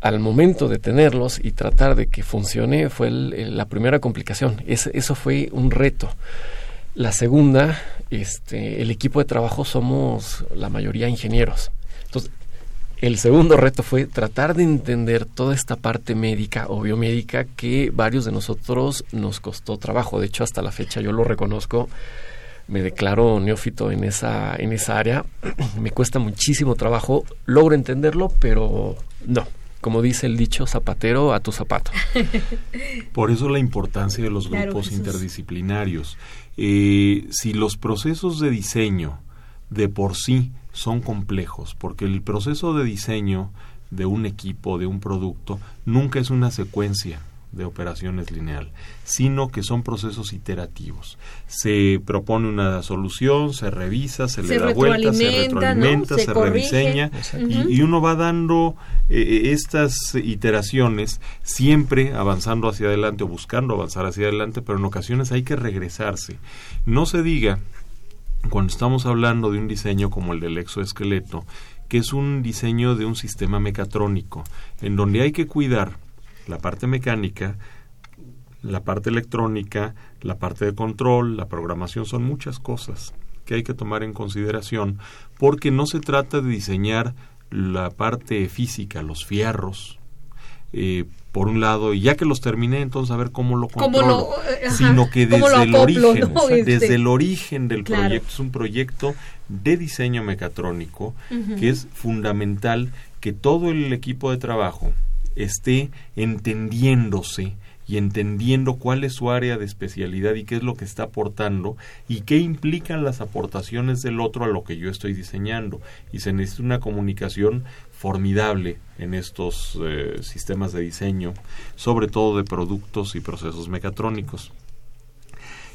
Al momento de tenerlos y tratar de que funcione fue la primera complicación. eso fue un reto. La segunda, este, el equipo de trabajo somos la mayoría ingenieros. Entonces, el segundo reto fue tratar de entender toda esta parte médica o biomédica que varios de nosotros nos costó trabajo. De hecho, hasta la fecha yo lo reconozco, me declaro neófito en esa, en esa área. me cuesta muchísimo trabajo, logro entenderlo, pero no. Como dice el dicho, zapatero a tu zapato. Por eso la importancia de los grupos interdisciplinarios. Eh, si los procesos de diseño de por sí son complejos, porque el proceso de diseño de un equipo, de un producto, nunca es una secuencia de operaciones lineal, sino que son procesos iterativos. Se propone una solución, se revisa, se, le da vuelta, se retroalimenta, se, rediseña y, uno va dando eh, eh, estas iteraciones siempre avanzando hacia adelante o buscando avanzar hacia adelante, pero en ocasiones hay que regresarse. No se diga cuando estamos hablando de un diseño como el del exoesqueleto, que es un diseño de un sistema mecatrónico, en donde hay que cuidar la parte mecánica, la parte electrónica, la parte de control, la programación, son muchas cosas que hay que tomar en consideración, porque no se trata de diseñar la parte física, los fierros, eh, por un lado, y ya que los terminé, entonces a ver cómo lo controlo, lo, eh, sino que desde el origen, ¿no? desde Este. el origen del Claro. proyecto, es un proyecto de diseño mecatrónico que es fundamental que todo el equipo de trabajo esté entendiéndose y entendiendo cuál es su área de especialidad y qué es lo que está aportando y qué implican las aportaciones del otro a lo que yo estoy diseñando. Y se necesita una comunicación formidable en estos eh, sistemas de diseño, sobre todo de productos y procesos mecatrónicos.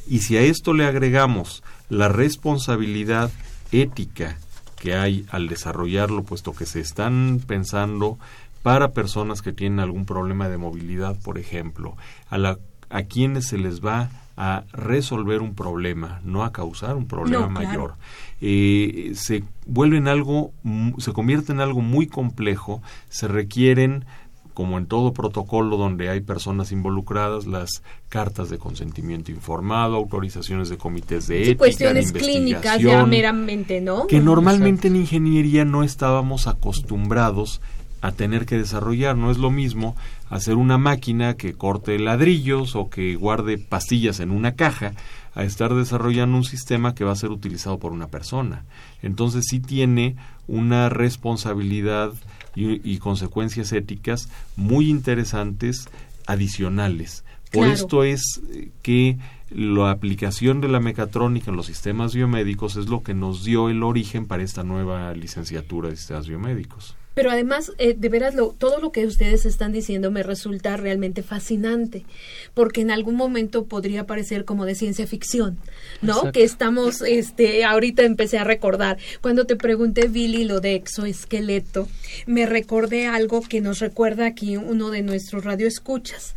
Y si a esto le agregamos la responsabilidad ética que hay al desarrollarlo, puesto que se están pensando para personas que tienen algún problema de movilidad, por ejemplo, a, la, a quienes se les va a resolver un problema, no a causar un problema No, claro. mayor. Eh, se vuelven algo, se convierte en algo muy complejo, se requieren como en todo protocolo donde hay personas involucradas, las cartas de consentimiento informado, autorizaciones de comités de Sí, ética, cuestiones de clínicas ya meramente, ¿no? que normalmente en ingeniería no estábamos acostumbrados a tener que desarrollar. No es lo mismo hacer una máquina que corte ladrillos o que guarde pastillas en una caja a estar desarrollando un sistema que va a ser utilizado por una persona. Entonces sí tiene una responsabilidad y, y consecuencias éticas muy interesantes adicionales. Por Claro. esto es eh, que la aplicación de la mecatrónica en los sistemas biomédicos es lo que nos dio el origen para esta nueva licenciatura de sistemas biomédicos. Pero además, eh, de veras, lo, todo lo que ustedes están diciendo me resulta realmente fascinante, porque en algún momento podría parecer como de ciencia ficción, ¿no? Exacto. Que estamos, este, ahorita empecé a recordar, cuando te pregunté, Billy, lo de exoesqueleto, me recordé algo que nos recuerda aquí uno de nuestros radioescuchas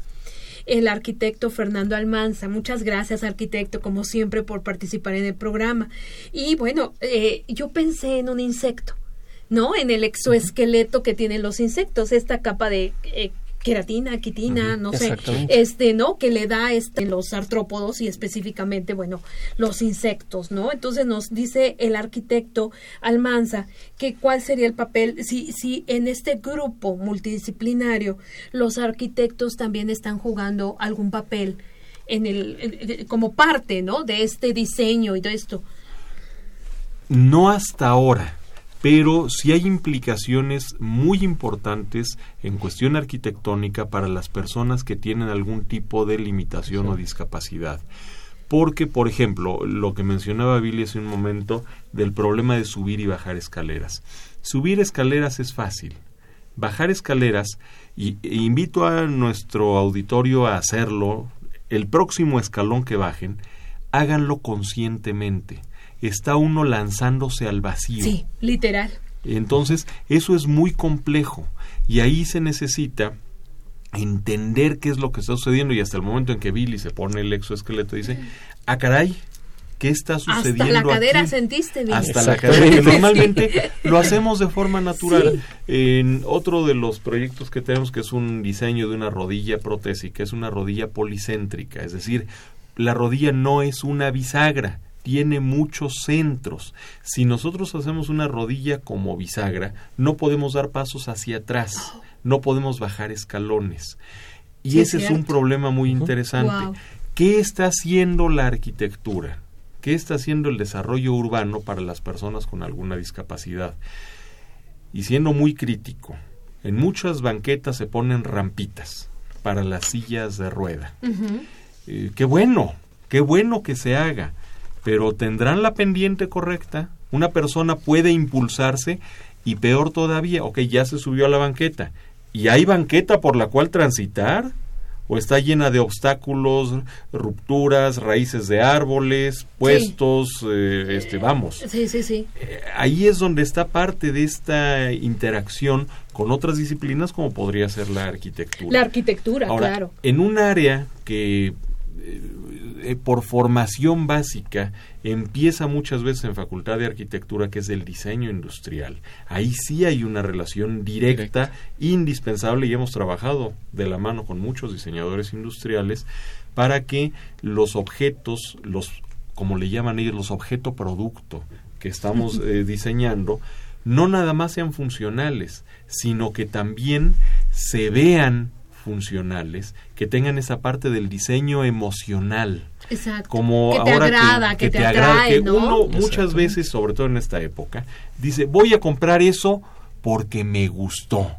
el arquitecto Fernando Almanza. Muchas gracias, arquitecto, como siempre, por participar en el programa. Y bueno, eh, yo pensé en un insecto, ¿no? En el exoesqueleto que tienen los insectos, esta capa de eh, queratina, quitina, no sé, este, ¿no? Que le da este los artrópodos y específicamente, bueno, los insectos, ¿no? Entonces nos dice el arquitecto Almanza que cuál sería el papel si si en este grupo multidisciplinario los arquitectos también están jugando algún papel en el en- como parte, ¿no? De este diseño y de esto. No hasta ahora, pero sí hay implicaciones muy importantes en cuestión arquitectónica para las personas que tienen algún tipo de limitación o discapacidad. Porque, por ejemplo, lo que mencionaba Billy hace un momento del problema de subir y bajar escaleras. Subir escaleras es fácil. Bajar escaleras, y e invito a nuestro auditorio a hacerlo, el próximo escalón que bajen, háganlo conscientemente. Está uno lanzándose al vacío. Sí, literal. Entonces, eso es muy complejo y ahí se necesita entender qué es lo que está sucediendo y hasta el momento en que Billy se pone el exoesqueleto dice, ah caray, ¿qué está sucediendo Hasta la cadera aquí?". sentiste, Billy. Hasta la cadera, que normalmente lo hacemos de forma natural. En otro de los proyectos que tenemos, que es un diseño de una rodilla protésica, es una rodilla policéntrica, es decir, la rodilla no es una bisagra, tiene muchos centros. Si nosotros hacemos una rodilla como bisagra, no podemos dar pasos hacia atrás, no podemos bajar escalones. Y Sí, ese es un problema muy interesante. ¿Qué está haciendo la arquitectura? ¿Qué está haciendo el desarrollo urbano para las personas con alguna discapacidad? Y siendo muy crítico, en muchas banquetas se ponen rampitas para las sillas de rueda. Eh, qué bueno, qué bueno que se haga, pero tendrán la pendiente correcta. Una persona puede impulsarse y peor todavía, ok, ya se subió a la banqueta. ¿Y hay banqueta por la cual transitar? ¿O está llena de obstáculos, rupturas, raíces de árboles, puestos, eh, este, vamos? Sí, sí, sí. Eh, ahí es donde está parte de esta interacción con otras disciplinas como podría ser la arquitectura. La arquitectura, Ahora, claro. en un área que eh, por formación básica empieza muchas veces en facultad de arquitectura que es el diseño industrial. Ahí sí hay una relación directa, indispensable y hemos trabajado de la mano con muchos diseñadores industriales para que los objetos, los como le llaman ellos, los objeto producto que estamos eh, diseñando no nada más sean funcionales, sino que también se vean funcionales, que tengan esa parte del diseño emocional. Exacto. Como que te ahora agrada, que, te, te atrae, agrada, que ¿no? uno muchas veces, sobre todo en esta época, dice, voy a comprar eso porque me gustó.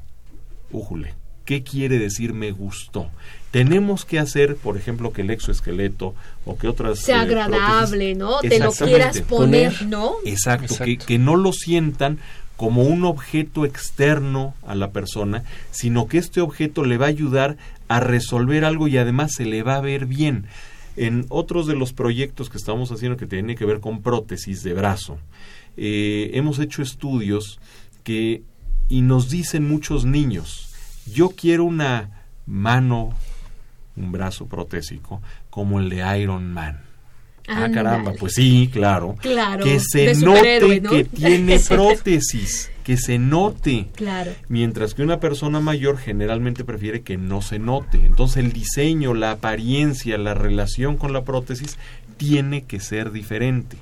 Újule, ¿qué quiere decir me gustó? Tenemos que hacer, por ejemplo, que el exoesqueleto o que otras... sea eh, agradable, ¿no? Te lo Exactamente. quieras poner, Poner. ¿no? Exacto, Que, Exacto. que no lo sientan como un objeto externo a la persona, sino que este objeto le va a ayudar a resolver algo y además se le va a ver bien. En otros de los proyectos que estamos haciendo que tienen que ver con prótesis de brazo, eh, hemos hecho estudios que y nos dicen muchos niños, yo quiero una mano, un brazo protésico como el de Iron Man. Ah, Ándale. caramba, pues sí, claro. Claro, Que se note ¿no? que tiene prótesis, que se note. Claro. Mientras que una persona mayor generalmente prefiere que no se note. Entonces el diseño, la apariencia, la relación con la prótesis tiene que ser diferente.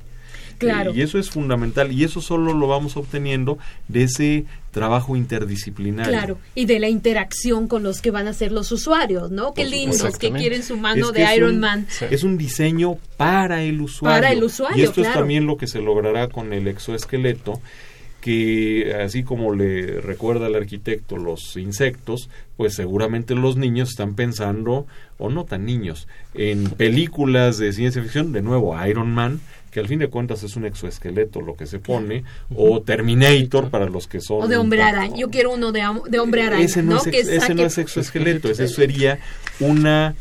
Claro. Y eso es fundamental y eso solo lo vamos obteniendo de ese trabajo interdisciplinario. Claro, y de la interacción con los que van a ser los usuarios, ¿no? Qué lindos que quieren su mano Es que de Iron un- Man. Es un diseño para el usuario. Para el usuario, Y esto es también lo que se logrará con el exoesqueleto, que así como le recuerda al arquitecto los insectos, pues seguramente los niños están pensando, o no tan niños, en películas de ciencia ficción, de nuevo Iron Man, que al fin de cuentas es un exoesqueleto lo que se pone, o Terminator para los que son... O de hombre araña. Yo quiero uno de, de hombre araña, Ese no, ¿no? es, Que ex- ese no es exoesqueleto, ese sería una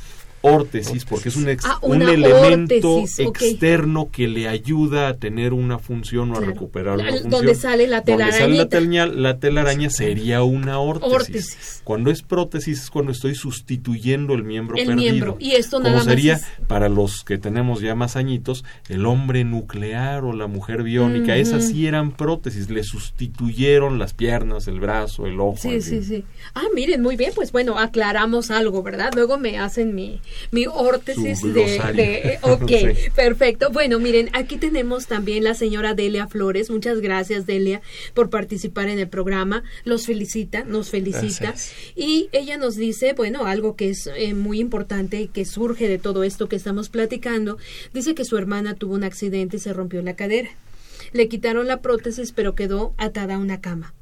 órtesis, porque es un, ex- Ah, un elemento órtesis, externo que le ayuda a tener una función o Claro. a recuperar una función. donde sale la Donde sale telña- la telaraña sería una órtesis. Órtesis. Cuando es prótesis es cuando estoy sustituyendo el miembro El perdido. miembro. Y esto Como nada más sería es- para los que tenemos ya más añitos, el hombre nuclear o la mujer biónica, esas sí eran prótesis, le sustituyeron las piernas, el brazo, el ojo. Sí, sí, sí. Ah, miren, muy bien, pues bueno, aclaramos algo, ¿verdad? Luego me hacen mi, mi órtesis de, de- Ok, Sí. perfecto. Bueno, miren, aquí tenemos también la señora Delia Flores. Muchas gracias, Delia, por participar en el programa. Los felicita, nos felicita. Gracias. Y ella nos dice, bueno, algo que es eh, muy importante y que surge de todo esto que estamos platicando. Dice que su hermana tuvo un accidente y se rompió la cadera. Le quitaron la prótesis, pero quedó atada a una cama.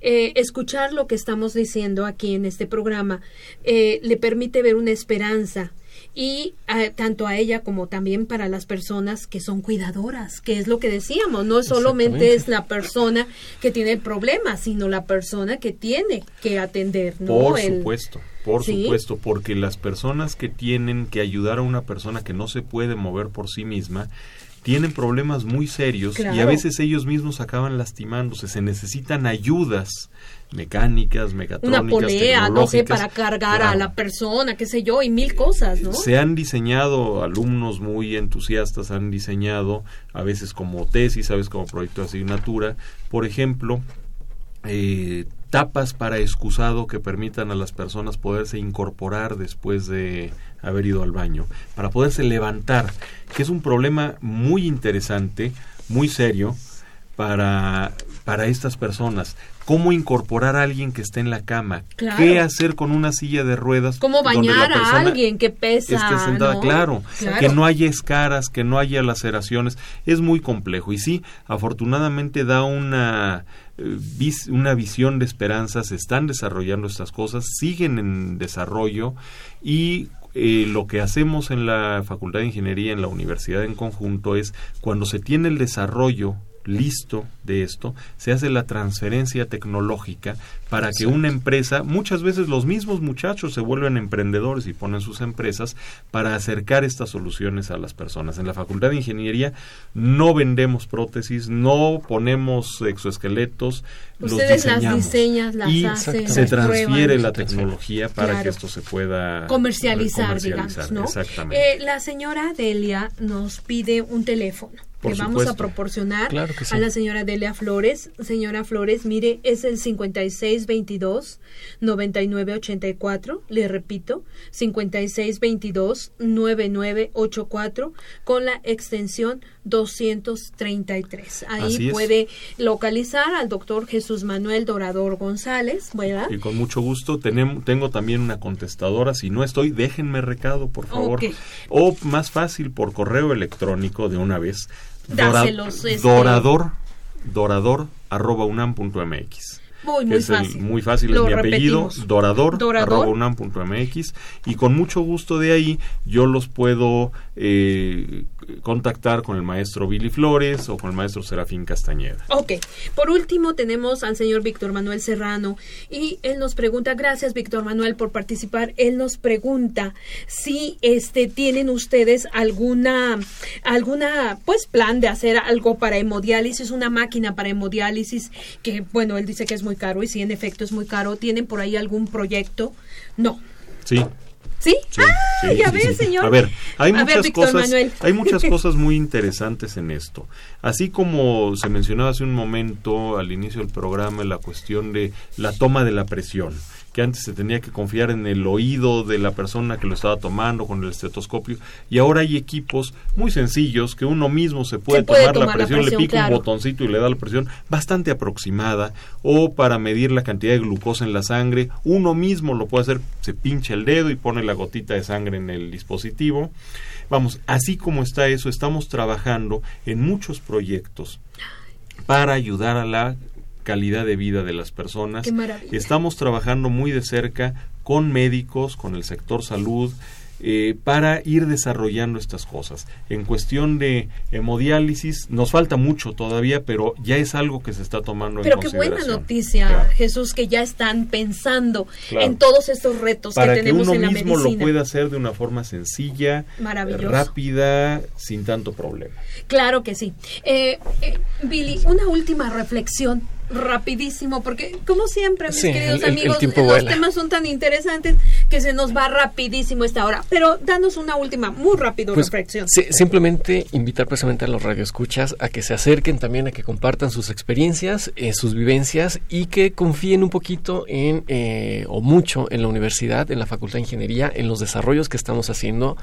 Eh, escuchar lo que estamos diciendo aquí en este programa eh, le permite ver una esperanza y eh, tanto a ella como también para las personas que son cuidadoras, que es lo que decíamos, no solamente es la persona que tiene el problema, sino la persona que tiene que atender, ¿no? Por El- supuesto, por Sí. supuesto, porque las personas que tienen que ayudar a una persona que no se puede mover por sí misma tienen problemas muy serios y a veces ellos mismos acaban lastimándose, se necesitan ayudas mecánicas, una mecatrónicas, polea, no sé, para cargar a la persona, qué sé yo, y mil cosas, ¿no? Se han diseñado, alumnos muy entusiastas han diseñado, a veces como tesis, a veces como proyecto de asignatura, por ejemplo, eh, tapas para excusado que permitan a las personas poderse incorporar después de haber ido al baño, para poderse levantar, que es un problema muy interesante, muy serio para, para estas personas. ¿Cómo incorporar a alguien que esté en la cama? Claro. ¿Qué hacer con una silla de ruedas? ¿Cómo bañar a alguien que pesa? esté sentada, ¿no? claro, Claro. que no haya escaras, que no haya laceraciones, es muy complejo y sí, afortunadamente da una eh, vis- una visión de esperanza, se están desarrollando estas cosas, siguen en desarrollo y eh, lo que hacemos en la Facultad de Ingeniería, en la universidad en conjunto, es cuando se tiene el desarrollo listo de esto, se hace la transferencia tecnológica para que una empresa, muchas veces los mismos muchachos se vuelven emprendedores y ponen sus empresas para acercar estas soluciones a las personas. En la Facultad de Ingeniería no vendemos prótesis, no ponemos exoesqueletos, los Ustedes las diseñan, las y hacen, se transfiere la tecnología para Claro. que esto se pueda comercializar, comercializar, digamos, ¿no? Exactamente. Eh, la señora Delia nos pide un teléfono. Por que vamos a proporcionar Claro que sí. a la señora Delia Flores. Señora Flores, mire, es el 5622-9984. Le repito, 5622-9984 con la extensión 233. Ahí puede localizar al doctor Jesús Manuel Dorador González, ¿verdad? Y con mucho gusto tenem- tengo también una contestadora. Si no estoy, déjenme recado, por favor. O más fácil, por correo electrónico de una vez. Dáselos, este- Dorador, dorador, arroba unam Muy, que muy es el- fácil. muy fácil, Lo es mi apellido, repetimos. dorador, Dorador. arroba unam punto mx, y con mucho gusto de ahí yo los puedo eh, contactar con el maestro Billy Flores o con el maestro Serafín Castañeda. Ok, por último tenemos al señor Víctor Manuel Serrano y él nos pregunta, gracias Víctor Manuel por participar, él nos pregunta si este tienen ustedes alguna alguna pues plan de hacer algo para hemodiálisis, una máquina para hemodiálisis que bueno, él dice que es muy caro y si en efecto es muy caro, ¿tienen por ahí algún proyecto? No. Sí, ¿Sí? Sí, ah, sí, ya sí, ves, sí. señor. A ver, hay A muchas cosas, Manuel. hay muchas cosas muy interesantes en esto. Así como se mencionaba hace un momento al inicio del programa la cuestión de la toma de la presión, que antes se tenía que confiar en el oído de la persona que lo estaba tomando con el estetoscopio y ahora hay equipos muy sencillos que uno mismo se puede, Se puede tomar, tomar la la presión, presión, le pica claro. un botoncito y le da la presión bastante aproximada o para medir la cantidad de glucosa en la sangre, uno mismo lo puede hacer, se pincha el dedo y pone la gotita de sangre en el dispositivo. Vamos, así como está eso, estamos trabajando en muchos proyectos para ayudar a la calidad de vida de las personas. Qué maravilla. Estamos trabajando muy de cerca con médicos, con el sector salud, eh, para ir desarrollando estas cosas. En cuestión de hemodiálisis, nos falta mucho todavía, pero ya es algo que se está tomando Pero en qué buena consideración. noticia, Claro. Jesús, que ya están pensando Claro. en todos estos retos Para que que tenemos uno en la mismo lo medicina. pueda hacer de una forma sencilla, rápida, sin tanto problema. Claro que sí. Eh, eh, Billy, una última reflexión rapidísimo, porque como siempre, mis Sí, queridos el- el amigos, tiempo los vuela. temas son tan interesantes que se nos va rapidísimo esta hora. Pero danos una última, muy rápido Pues, reflexión. sí, simplemente invitar precisamente a los radioescuchas a que se acerquen también, a que compartan sus experiencias, eh, sus vivencias y que confíen un poquito en, eh, o mucho en la universidad, en la Facultad de Ingeniería, en los desarrollos que estamos haciendo.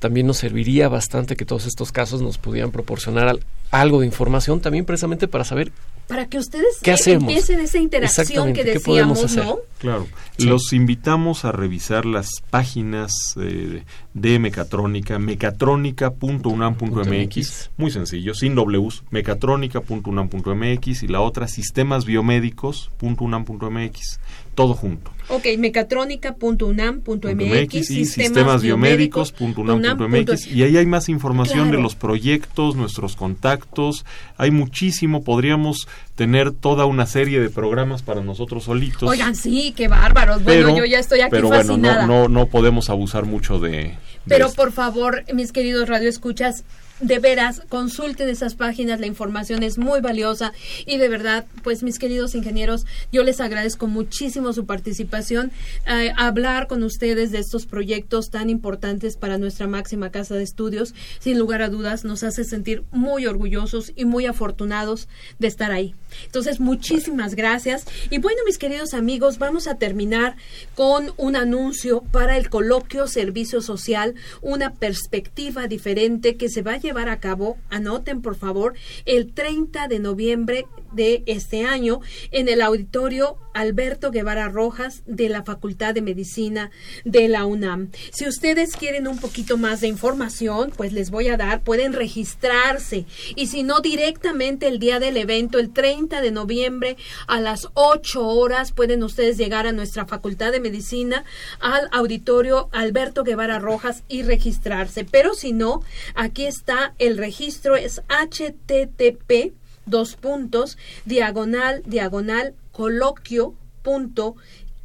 También nos serviría bastante que todos estos casos nos pudieran proporcionar al- algo de información también precisamente para saber Para que ustedes ¿Qué hacemos? empiecen esa interacción que ¿qué podemos decíamos, hacer? ¿no? Claro, Sí. los invitamos a revisar las páginas eh, de Mecatrónica, mecatrónica.unam.mx, muy sencillo, sin Ws, mecatrónica.unam.mx y la otra sistemasbiomédicos.unam.mx, todo junto. Ok, mecatrónica.unam.mx MX y sistemasbiomédicos.unam.mx y ahí hay más información Claro. de los proyectos, nuestros contactos, hay muchísimo, podríamos tener toda una serie de programas para nosotros solitos. Oigan, sí, qué bárbaros. Bueno, pero, yo ya estoy aquí pero bueno, fascinada. no, no, no podemos abusar mucho de... de Pero esto. por favor, mis queridos radioescuchas, de veras, consulten esas páginas, la información es muy valiosa y de verdad, pues mis queridos ingenieros, yo les agradezco muchísimo su participación, eh, hablar con ustedes de estos proyectos tan importantes para nuestra máxima casa de estudios, sin lugar a dudas, nos hace sentir muy orgullosos y muy afortunados de estar ahí. Entonces, muchísimas gracias. Y bueno, mis queridos amigos, vamos a terminar con un anuncio para el coloquio Servicio Social, una perspectiva diferente que se va a llevar a cabo, anoten por favor, el 30 de noviembre de este año en el auditorio Alberto Guevara Rojas de la Facultad de Medicina de la UNAM. Si ustedes quieren un poquito más de información, pues les voy a dar, pueden registrarse y si no directamente el día del evento, el 30 de noviembre a las 8 horas, pueden ustedes llegar a nuestra Facultad de Medicina al auditorio Alberto Guevara Rojas y registrarse. Pero si no, aquí está el registro, es http dos puntos, diagonal, diagonal, coloquio, punto,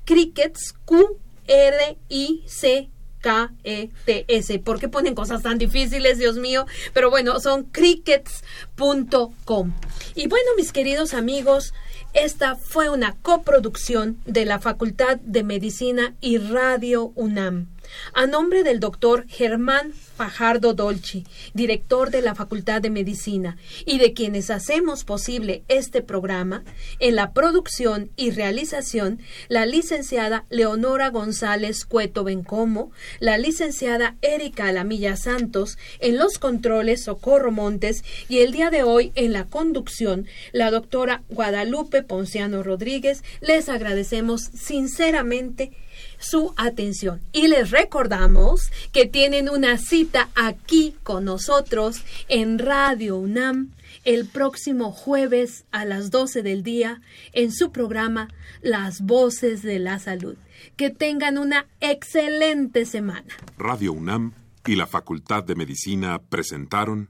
crickets, Q, R, I, C, K, E, T, S. ¿Por qué ponen cosas tan difíciles, Dios mío? Pero bueno, son crickets.com. Y bueno, mis queridos amigos, esta fue una coproducción de la Facultad de Medicina y Radio UNAM. A nombre del doctor Germán Fajardo Dolci, director de la Facultad de Medicina, y de quienes hacemos posible este programa, en la producción y realización, la licenciada Leonora González Cueto Bencomo, la licenciada Erika Alamilla Santos, en los controles Socorro Montes y el día de hoy en la conducción, la doctora Guadalupe Ponciano Rodríguez, les agradecemos sinceramente su atención. Y les recordamos que tienen una cita aquí con nosotros en Radio UNAM el próximo jueves a las 12 del día en su programa Las Voces de la Salud. Que tengan una excelente semana. Radio UNAM y la Facultad de Medicina presentaron